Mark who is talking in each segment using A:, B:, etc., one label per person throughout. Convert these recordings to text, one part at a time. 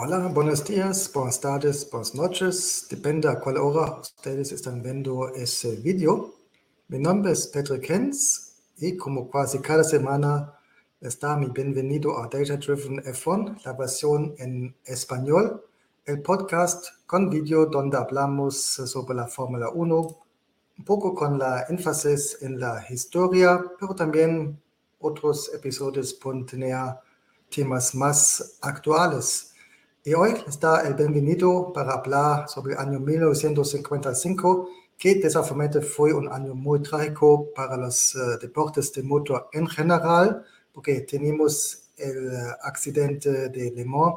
A: Hola, buenos días, buenas tardes, buenas noches. Depende a cuál hora ustedes están viendo ese video. Mi nombre es Pedro Kens y como casi cada semana está mi bienvenido a Data Driven F1, la versión en español, el podcast con video donde hablamos sobre la Fórmula 1, un poco con la énfasis en la historia, pero también otros episodios pueden tener temas más actuales. Y hoy está el bienvenido para hablar sobre el año 1955, que desafortunadamente fue un año muy trágico para los uh, deportes de motor en general, porque tenemos el accidente de Le Mans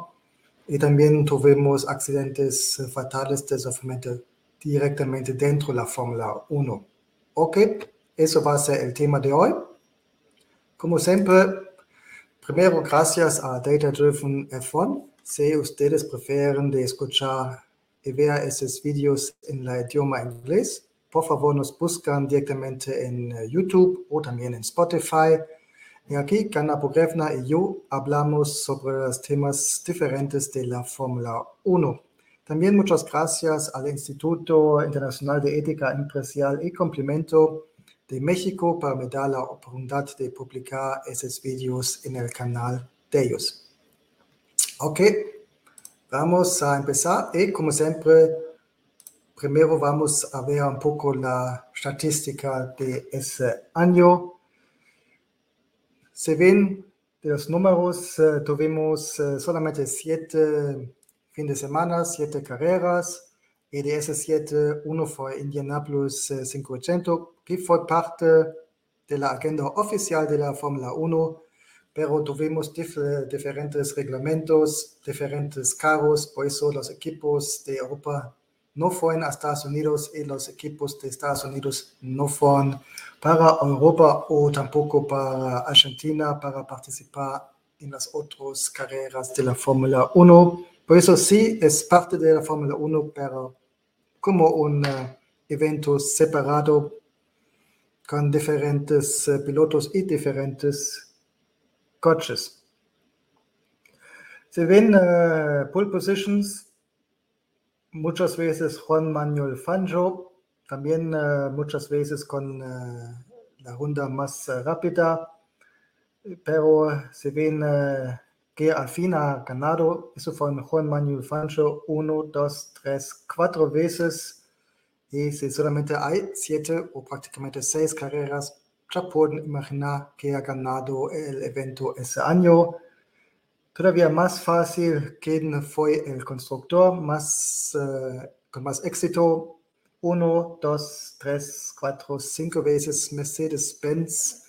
A: y también tuvimos accidentes fatales desafortunadamente directamente dentro de la Fórmula 1. Ok, eso va a ser el tema de hoy. Como siempre, primero gracias a Data Driven F1 si ustedes prefieren de escuchar y ver esos vídeos en el idioma inglés, por favor nos buscan directamente en eh, YouTube o también en Spotify. Y aquí, Gana Pogrevna y yo hablamos sobre los temas diferentes de la Fórmula 1. También muchas gracias al Instituto Internacional de Ética Empresarial y Complemento de México para me dar la oportunidad de publicar esos vídeos en el canal de ellos. Ok, vamos a empezar y como siempre, primero vamos a ver un poco la estadística de ese año. Se ven de los números, uh, tuvimos uh, solamente siete fines de semana, siete carreras, y de esas siete, uno fue Indianapolis uh, 580, que fue parte de la agenda oficial de la Fórmula 1 pero tuvimos dif diferentes reglamentos, diferentes carros, por eso los equipos de Europa no fueron a Estados Unidos y los equipos de Estados Unidos no fueron para Europa o tampoco para Argentina para participar en las otras carreras de la Fórmula 1. Por eso sí es parte de la Fórmula 1, pero como un uh, evento separado con diferentes uh, pilotos y diferentes coaches. Se ven uh, pole positions, muchas veces Juan Manuel Fangio, también uh, muchas veces con uh, la ronda más rápida, pero se ven que al fin ganado, eso fue Juan Manuel Fangio, uno, dos, tres, cuatro veces, y si solamente hay siete o prácticamente seis carreras ya pueden imaginar que ha ganado el evento ese año. Todavía más fácil, quién fue el constructor más, uh, con más éxito. Uno, dos, tres, cuatro, cinco veces Mercedes-Benz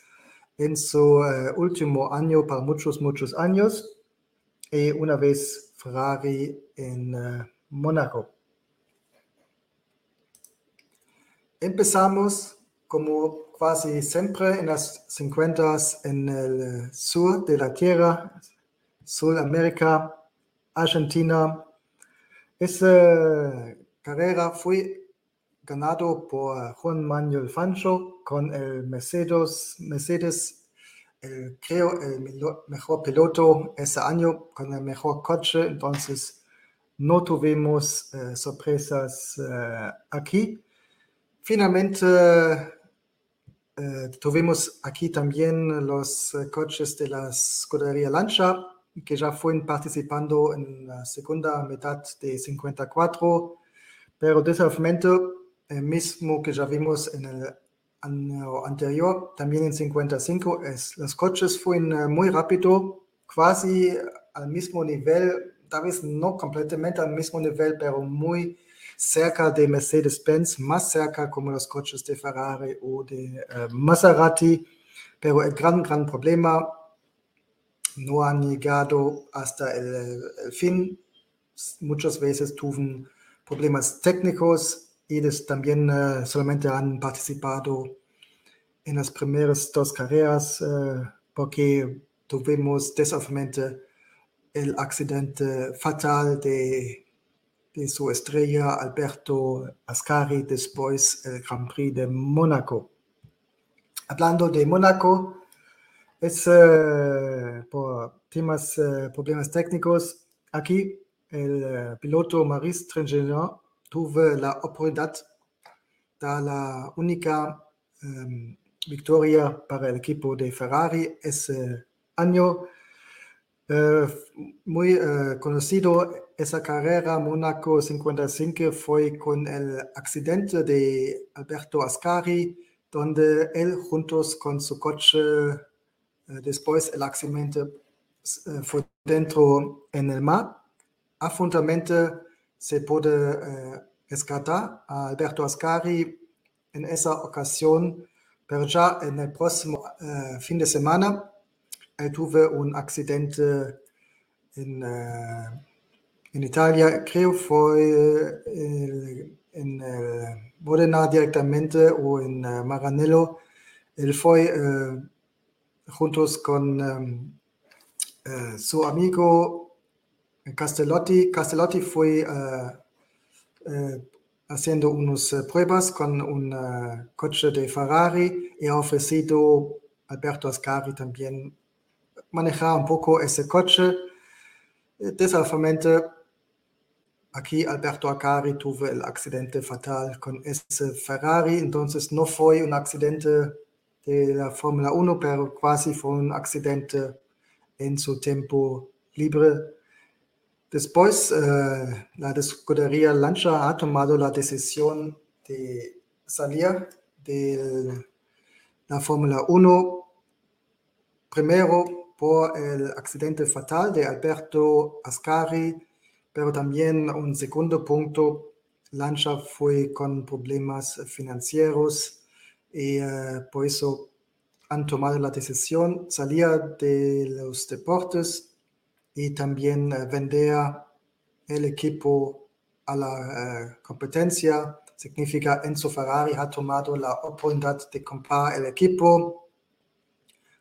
A: en su uh, último año para muchos, muchos años. Y una vez Ferrari en uh, Mónaco. Empezamos como quasi siempre en las 50 en el sur de la Tierra, Sudamérica, Argentina. Esa carrera fue ganado por Juan Manuel Fancho con el Mercedes, Mercedes el, creo el mejor piloto ese año con el mejor coche, entonces no tuvimos sorpresas aquí. Finalmente eh, tuvimos aquí también los eh, coches de la escudería Lancia, que ya fueron participando en la segunda mitad de 54, pero desafortunadamente, el eh, mismo que ya vimos en el año anterior, también en 55, es, los coches fueron muy rápido, casi al mismo nivel, tal vez no completamente al mismo nivel, pero muy cerca de Mercedes-Benz, más cerca como los coches de Ferrari o de uh, Maserati, pero el gran, gran problema no han llegado hasta el, fin. Muchas veces tuvieron problemas técnicos y también uh, solamente han participado en las primeras dos carreras uh, porque tuvimos desafortunadamente el accidente fatal de de su estrella Alberto Ascari después el Grand Prix de Mónaco. Hablando de Mónaco, es uh, por temas, uh, problemas técnicos. Aquí el piloto Maurice Trintignant tuvo la oportunidad de la única um, victoria para el equipo de Ferrari ese año. Muy conocido esa carrera Mónaco 55 fue con el accidente de Alberto Ascari, donde él juntos con su coche, uh, después el accidente fue dentro en el mar. Afortunadamente se puede rescatar a Alberto Ascari en esa ocasión pero ya en el próximo fin de semana eh, tuve un accidente en, en Italia, creo fue el, en el directamente o en Maranello. Él fue juntos con um, su amigo Castellotti. Castellotti fue haciendo unas eh, pruebas con un coche de Ferrari y ha ofrecido Alberto Ascari también manejar un poco ese coche. Eh, Desafortunadamente, aquí Alberto Ascari tuvo el accidente fatal con ese Ferrari, entonces no fue un accidente de la Fórmula 1, pero casi fue un accidente en su tiempo libre. Después, eh, la escudería Lancia ha tomado la decisión de salir de la Fórmula 1, primero por el accidente fatal de Alberto Ascari, pero también un segundo punto, Lancia fue con problemas financieros y eh, por eso han tomado la decisión salir de los deportes y también eh, vender el equipo a la eh, competencia. Significa Enzo Ferrari ha tomado la oportunidad de comprar el equipo,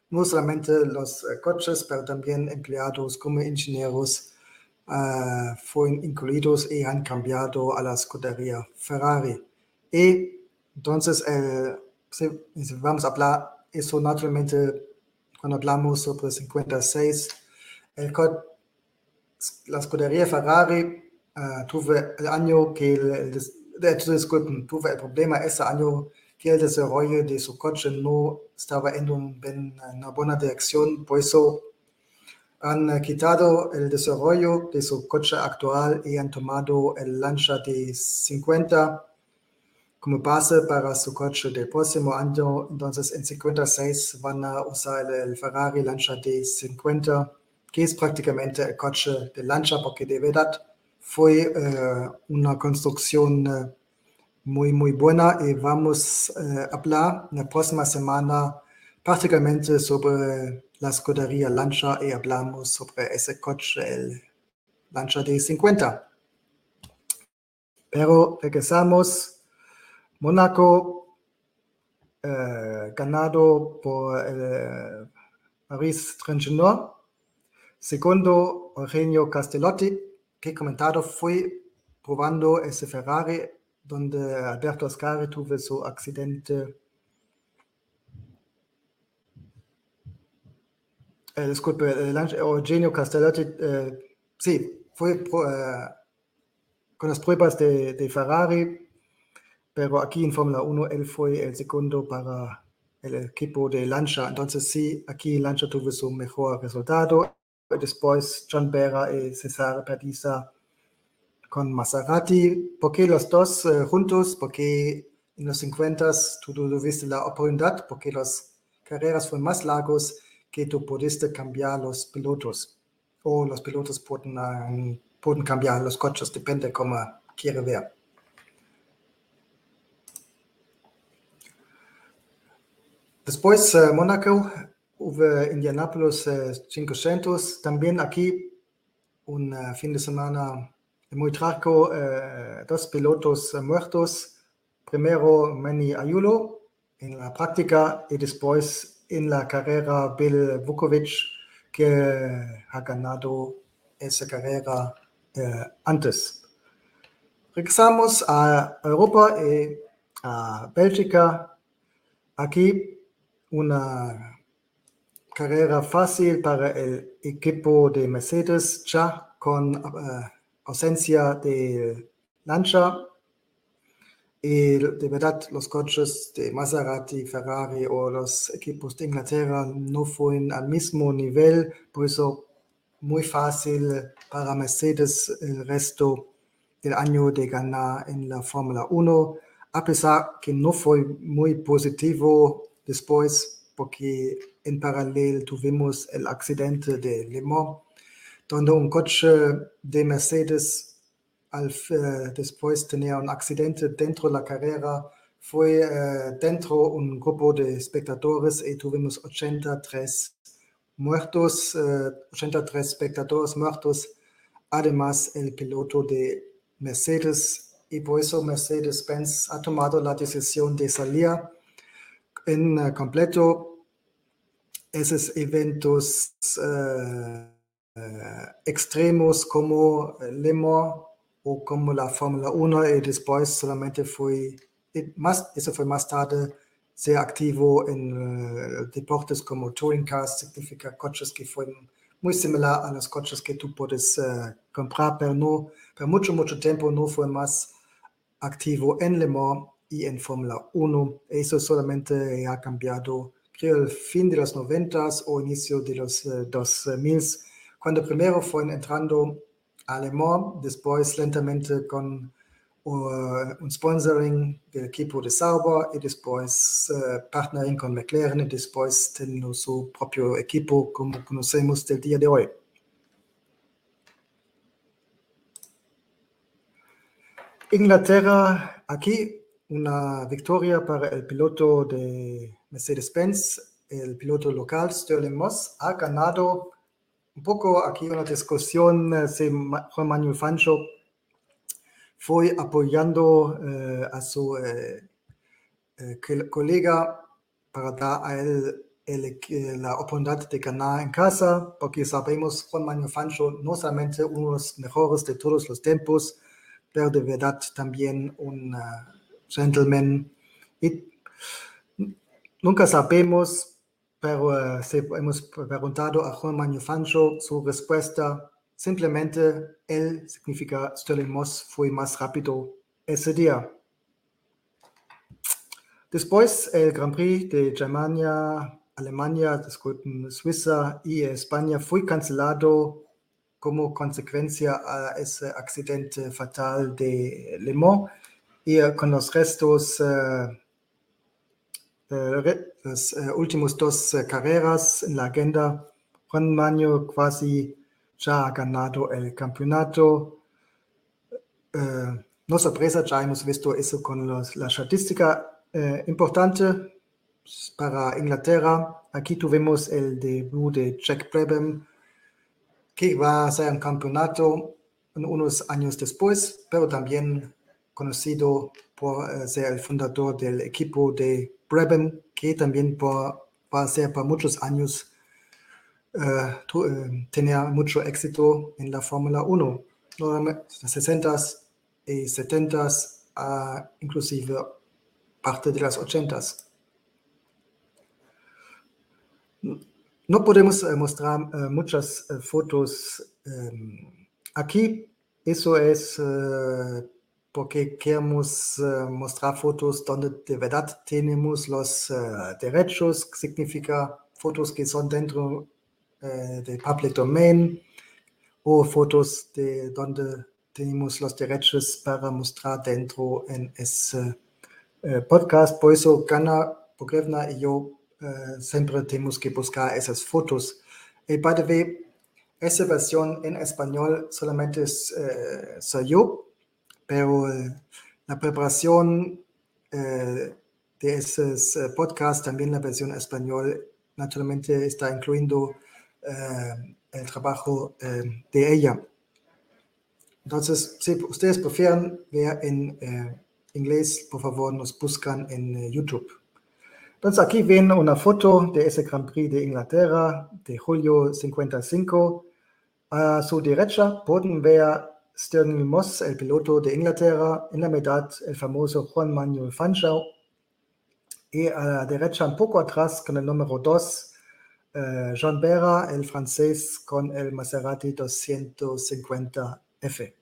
A: no solamente los coches, pero también empleados como ingenieros fueron incluidos y han cambiado a la escudería Ferrari. Y entonces, si, vamos a hablar, eso naturalmente, cuando hablamos sobre 56, el, la escudería Ferrari uh, tuve el año que el, el, disculpen, tuve el problema ese año que el desarrollo de su coche no estaba en, un, en una buena dirección, por eso han quitado el desarrollo de su coche actual y han tomado el Lancia de 50 como base para su coche del próximo año. Entonces en 56 van a usar el Ferrari Lancia de 50 que es prácticamente el coche de lancha, porque de verdad fue eh, una construcción eh, muy, muy buena y vamos a eh, hablar la próxima semana prácticamente sobre la escudería Lancha y hablamos sobre ese coche, el Lancha de 50. Pero regresamos. Mónaco, ganado por el Paris Tringenot Secondo Eugenio Castellotti, que comentado fue probando ese Ferrari donde Alberto Ascari tuvo su accidente. Eh, disculpe, Eugenio Castellotti, eh, sí, fue eh, con las pruebas de, de, Ferrari, pero aquí en Fórmula 1 él fue el segundo para el equipo de Lancia. Entonces sí, aquí Lancia tuvo su mejor resultado después John Berra y Cesare Perdisa con Maserati. ¿Por qué los dos uh, juntos? Porque en los 50 tú tuviste la oportunidad, porque las carreras fueron más largos que tú pudiste cambiar los pilotos. O los pilotos pueden, uh, pueden cambiar los coches, depende cómo quiere ver. Después, uh, Monaco Hubo Indianapolis 500, también aquí un uh, fin de semana muy trágico, uh, dos pilotos uh, muertos. Primero Manny Ayulo en la práctica y después en la carrera Bill Vukovic, que ha ganado esa carrera antes. Regresamos a Europa y a Bélgica. Aquí una carrera fácil para el equipo de Mercedes ya con uh, ausencia de lancha y de verdad los coches de Maserati, Ferrari o los equipos de Inglaterra no fueron al mismo nivel, por eso muy fácil para Mercedes el resto del año de ganar en la Fórmula 1, a pesar que no fue muy positivo después porque en paralelo tuvimos el accidente de Le Mans, donde un coche de Mercedes al, eh, después tenía un accidente dentro de la carrera, fue eh, dentro un grupo de espectadores y tuvimos 83 muertos, 83 eh, espectadores muertos, además el piloto de Mercedes y por eso Mercedes-Benz ha tomado la decisión de salir en completo. Esos eventos extremos como Le Mans o como la Fórmula 1 y después solamente fue, más, eso fue más tarde, ser activo en uh, deportes como touring cars, significa coches que fueron muy similar a los coches que tú puedes uh, comprar, pero no, por mucho, mucho tiempo no fue más activo en Le Mans y en Fórmula 1. Eso solamente ha cambiado, creo, el fin de los 90 o inicio de los uh, 2000, cuando primero fueron entrando Alemán, después lentamente con uh, un sponsoring del equipo de Sauber y después uh, partnering con McLaren y después teniendo su propio equipo como conocemos del día de hoy. Inglaterra, aquí una victoria para el piloto de Mercedes-Benz, el piloto local Sterling Moss, ha ganado poco aquí una discusión, eh, si Juan Manuel Fancho fue apoyando eh, a su eh, colega para dar a él la oportunidad de ganar en casa, porque sabemos Juan Manuel Fancho no solamente uno de los mejores de todos los tiempos, pero de verdad también un gentleman. Y nunca sabemos pero uh, hemos preguntado a Juan Manuel Fancho su respuesta. Simplemente él significa Sterling Moss fue más rápido ese día. Después el Grand Prix de Germania, Alemania, disculpen, Suiza y España fue cancelado como consecuencia a ese accidente fatal de Le Mans y uh, con los restos uh, las eh, últimas dos eh, carreras en la agenda, Juan Manuel casi ya ha ganado el campeonato. Eh, no sorpresa, ya hemos visto eso con la estadística importante para Inglaterra. Aquí tuvimos el debut de Jack Brabham, que va a ser un campeonato unos años después, pero también conocido por ser el fundador del equipo de Brabham, que también por, va a ser por muchos años uh, uh, tenía mucho éxito en la Fórmula 1, normalmente los 60s y 70s, uh, inclusive parte de las 80s. No podemos eh, mostrar eh, muchas eh, fotos aquí. Eso es porque queremos uh, mostrar fotos donde de verdad tenemos los uh, derechos, significa fotos que son dentro uh, de public domain o fotos de donde tenemos los derechos para mostrar dentro en ese podcast. Por eso Gana Pogrevna y yo siempre tenemos que buscar esas fotos. Y by the way, esa versión en español solamente es, soy yo, pero eh, la preparación eh, de ese eh, podcast, también la versión español, naturalmente está incluyendo el trabajo de ella. Entonces, si ustedes prefieren ver en inglés, por favor, nos buscan en YouTube. Entonces, aquí ven una foto de ese Grand Prix de Inglaterra de julio 55. A su derecha pueden ver Sterling Moss, el piloto de Inglaterra, en la mitad el famoso Juan Manuel Fanchao, y a la derecha un poco atrás con el número 2, eh, Jean Berra, el francés, con el Maserati 250F.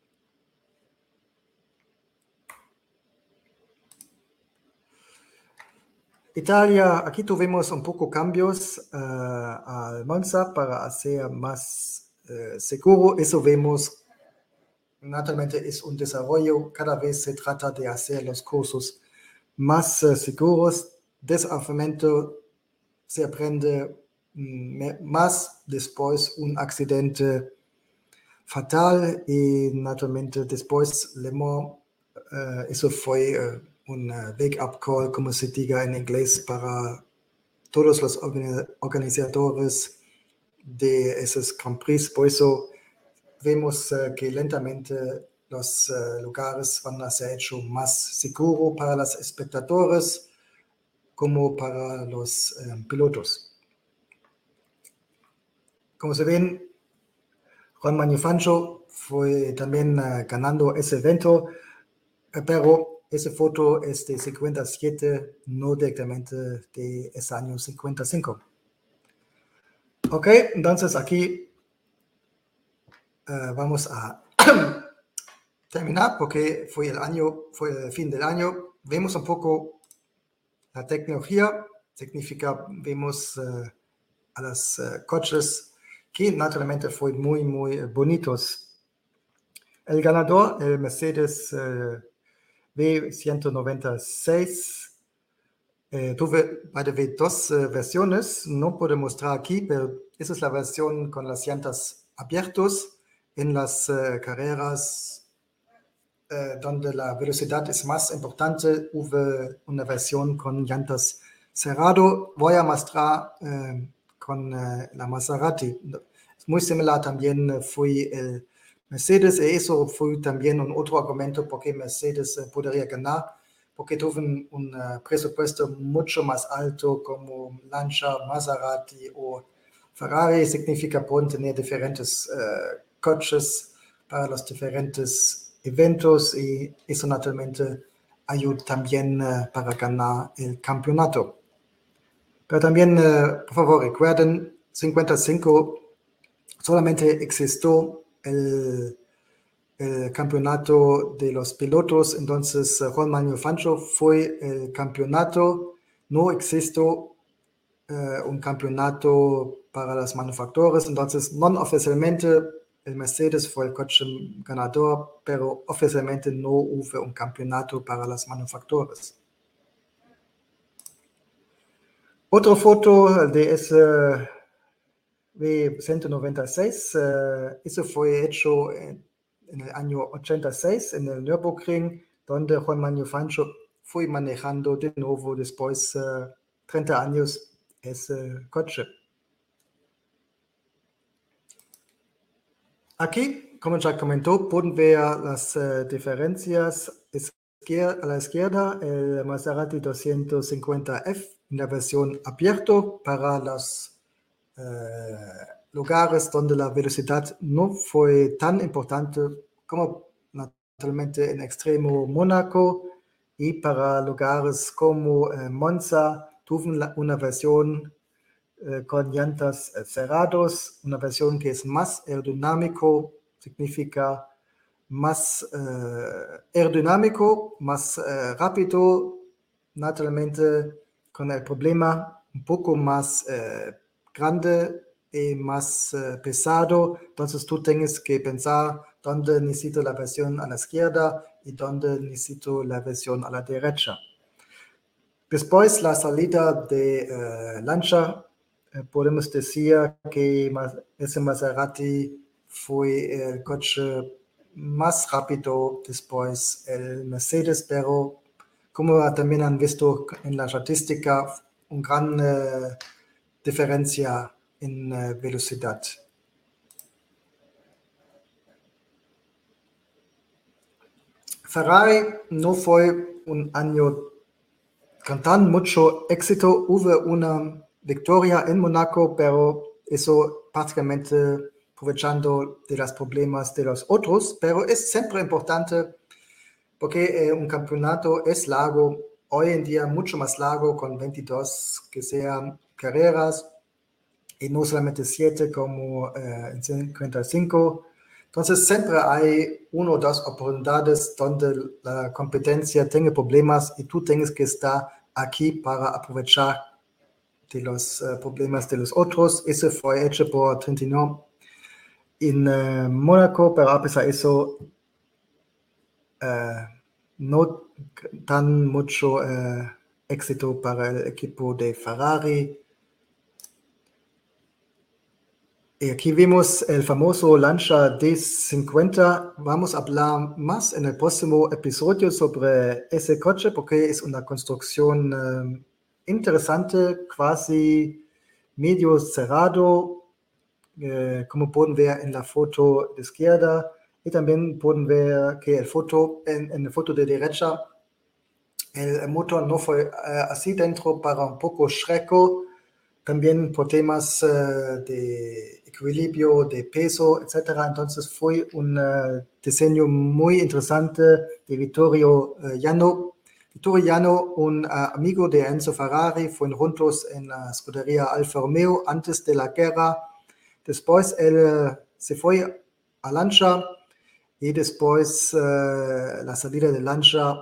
A: Italia, aquí tuvimos un poco cambios eh, al Monza para hacer más eh, seguro. Eso vemos naturalmente es un desarrollo, cada vez se trata de hacer los cursos más uh, seguros. Desafiamiento se aprende mm, más después un accidente fatal y naturalmente después Le Mans, eso fue un wake-up call, como se diga en inglés, para todos los organizadores de esos Grand vemos uh, que lentamente los uh, lugares van a ser hecho más seguros para los espectadores como para los um, pilotos. Como se ven, Juan Manufancho fue también ganando ese evento, pero esa foto es de 57, no directamente de ese año 55. Ok, entonces aquí uh, vamos a terminar porque fue el año, fue el fin del año. Vemos un poco la tecnología, significa, vemos uh, a los uh, coches que naturalmente fue muy, muy bonitos. El ganador, el Mercedes V196. Eh, tuve, by dos eh, versiones. No puedo mostrar aquí, pero esa es la versión con las llantas abiertas. En las eh, carreras eh, donde la velocidad es más importante, hubo una versión con llantas cerrado. Voy a mostrar eh, con la Maserati. Es muy similar también, fue el Mercedes, e eso fue también un otro argumento por qué Mercedes podría ganar, porque tuvieron un presupuesto mucho más alto como Lancia, Maserati o Ferrari, significa pueden tener diferentes coches para los diferentes eventos y eso naturalmente ayuda también uh, para ganar el campeonato. Pero también, por favor, recuerden, 55 solamente existió el, el, campeonato de los pilotos, entonces uh, Juan Manuel Fancho fue el campeonato, no existe uh, un campeonato para las manufacturas, entonces no oficialmente el Mercedes fue el coche ganador, pero oficialmente no hubo un campeonato para las manufacturas. Otra foto de ese V196. Uh, eso fue hecho en, en, el año 86 en el Nürburgring, donde Juan Manuel Fancho fue manejando de nuevo después uh, 30 años ese coche. Aquí, como ya comentó, pueden ver las uh, diferencias. A la izquierda, el Maserati 250F en la versión abierto para los eh, lugares donde la velocidad no fue tan importante como naturalmente en extremo Mónaco y para lugares como eh, Monza tuvieron una versión eh, con llantas cerrados, una versión que es más aerodinámico, significa más aerodinámico, más rápido, naturalmente con el problema un poco más grande y más pesado, entonces tú tienes que pensar dónde necesito la versión a la izquierda y dónde necesito la versión a la derecha. Después, la salida de Lancia, eh, podemos decir que ese Maserati fue el coche más rápido después el Mercedes, pero como también han visto en la estadística, un gran uh, diferencia en uh, velocidad. Ferrari no fue un año con tan mucho éxito. Hubo una victoria en Monaco, pero eso prácticamente aprovechando de los problemas de los otros, pero es siempre importante porque eh, un campeonato es largo, hoy en día mucho más largo, con 22 que sean carreras y no solamente siete como eh, en 55. Entonces siempre hay una o dos oportunidades donde la competencia tiene problemas y tú tienes que estar aquí para aprovechar de los uh, problemas de los otros. Eso fue hecho por Trentino en uh, Mónaco, pero a pesar de eso, uh, no tan mucho éxito para el equipo de Ferrari. Y aquí vemos el famoso Lancia D50. Vamos a hablar más en el próximo episodio sobre ese coche porque es una construcción um, interesante, casi medio cerrado, eh, como pueden ver en la foto de izquierda. Y también pueden ver que el foto, en, en la foto de derecha, el motor no fue uh, así dentro para un poco schreco, también por temas uh, de equilibrio de peso, etc. Entonces fue un diseño muy interesante de Vittorio Llano. Vittorio Llano, un uh, amigo de Enzo Ferrari, fueron juntos en la escudería Alfa Romeo antes de la guerra. Después él se fue a Lancia y después la salida de Lancia,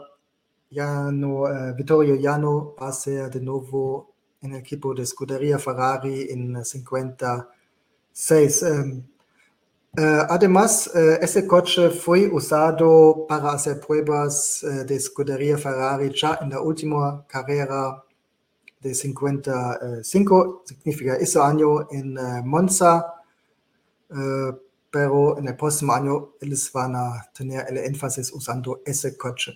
A: Llano, Vittorio Llano va a ser de nuevo en el equipo de escudería Ferrari en 50 6. Um, uh, además, uh, ese coche fue usado para hacer pruebas uh, de escudería Ferrari ya en la última carrera de 55, significa ese año en Monza, pero en el próximo año ellos van a tener el énfasis usando ese coche.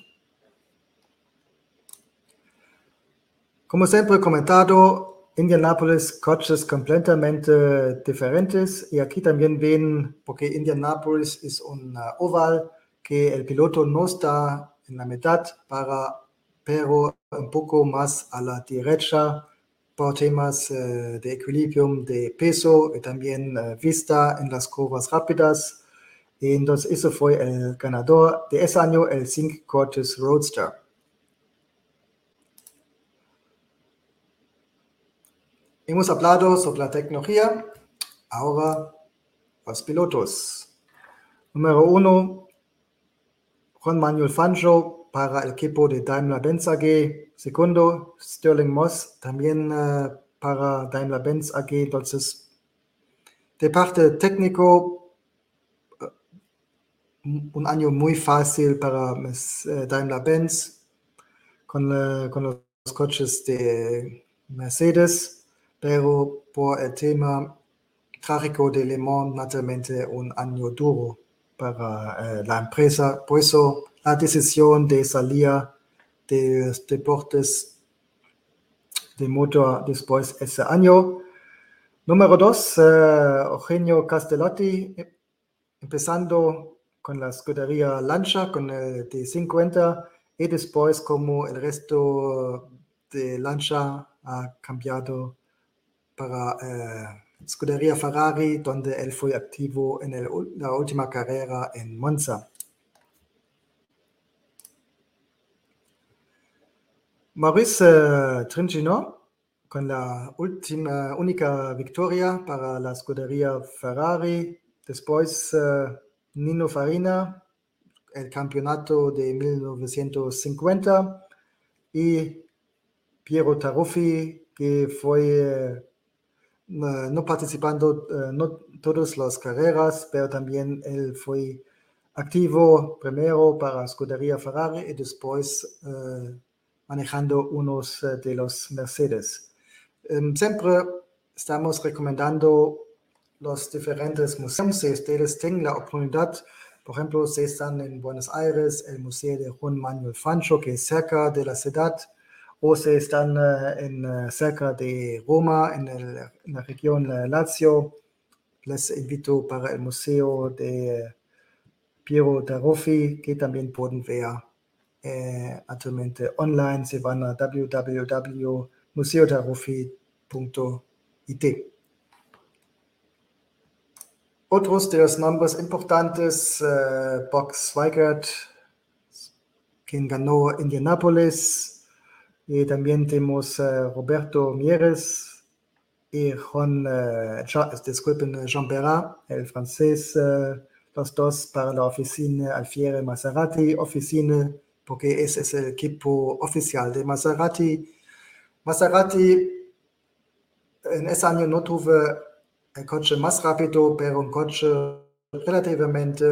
A: Como siempre he comentado, Indianapolis coches completamente diferentes y aquí también ven, porque Indianapolis es un oval que el piloto no está en la mitad, para, pero un poco más a la derecha por temas uh, de equilibrio de peso y también uh, vista en las curvas rápidas. Y entonces eso fue el ganador de ese año, el Sync Cortes Roadster. Hemos hablado sobre la tecnología, ahora los pilotos. Número uno, Juan Manuel Fangio para el equipo de Daimler-Benz AG. Segundo, Sterling Moss también uh, para Daimler-Benz AG. Entonces, de parte técnico, uh, un año muy fácil para uh, Daimler-Benz con, con los coches de Mercedes pero por el tema trágico de Le Mans, naturalmente un año duro para eh, la empresa. Por eso la decisión de salir de los deportes de motor después ese año. Número dos, uh, Eugenio Castellotti, empezando con la escudería Lancia, con el D50, y después como el resto de Lancia ha cambiado para eh, Scuderia Ferrari, donde él fue activo en el, la última carrera en Monza. Maurice eh, con la última, única victoria para la Scuderia Ferrari. Después eh, Nino Farina, el campeonato de 1950. Y Piero Taruffi, que fue no participando en no todas las carreras, pero también él fue activo primero para Scuderia Ferrari y después uh, manejando unos de los Mercedes. Um, siempre estamos recomendando los diferentes museos. Si ustedes tienen la oportunidad, por ejemplo, si están en Buenos Aires, el Museo de Juan Manuel Fancho, que es cerca de la ciudad, o si están eh, en, eh, cerca de Roma, en, el, en, la región eh, Lazio, les invito para el Museo de Piero Taruffi, que también pueden ver eh, actualmente online. Se van a www.museotaruffi.it. Otros de los nombres importantes, uh, Box Weigert, quien ganó Indianapolis, y también tenemos uh, Roberto Mieres y Juan, uh, disculpen, Jean Perrat, el francés, uh, los dos para la oficina Alfieri Maserati, oficina porque ese es el equipo oficial de Maserati. Maserati en ese año no tuve el coche más rápido, pero un coche relativamente,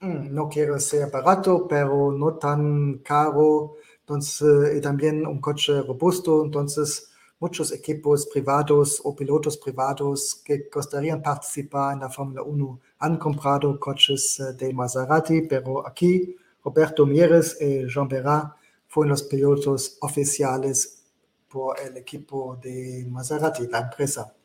A: mm, no quiero ser barato, pero no tan caro, entonces, y también un coche robusto, entonces muchos equipos privados o pilotos privados que gustarían participar en la Fórmula 1 han comprado coches eh, de Maserati, pero aquí Roberto Mieres y Jean Berat fueron los pilotos oficiales por el equipo de Maserati, la empresa.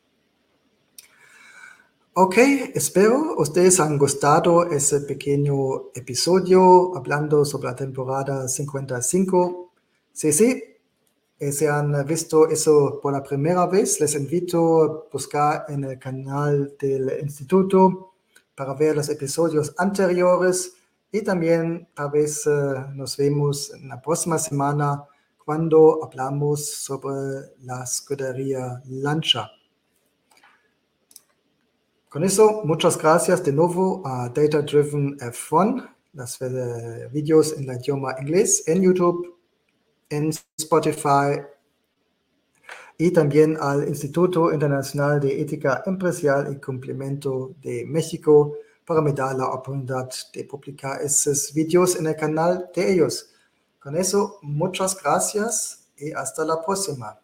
A: Ok, espero ustedes han gustado ese pequeño episodio hablando sobre la temporada 55. Sí, sí, eh, si han visto eso por la primera vez, les invito a buscar en el canal del instituto para ver los episodios anteriores y también tal vez eh, nos vemos en la próxima semana cuando hablamos sobre la escudería Lancha. Con eso, muchas gracias de nuevo a Data Driven F1, los vídeos en el idioma inglés, en YouTube, en Spotify y también al Instituto Internacional de Ética Empresarial y Cumplimiento de México para me dar la oportunidad de publicar esos vídeos en el canal de ellos. Con eso, muchas gracias y hasta la próxima.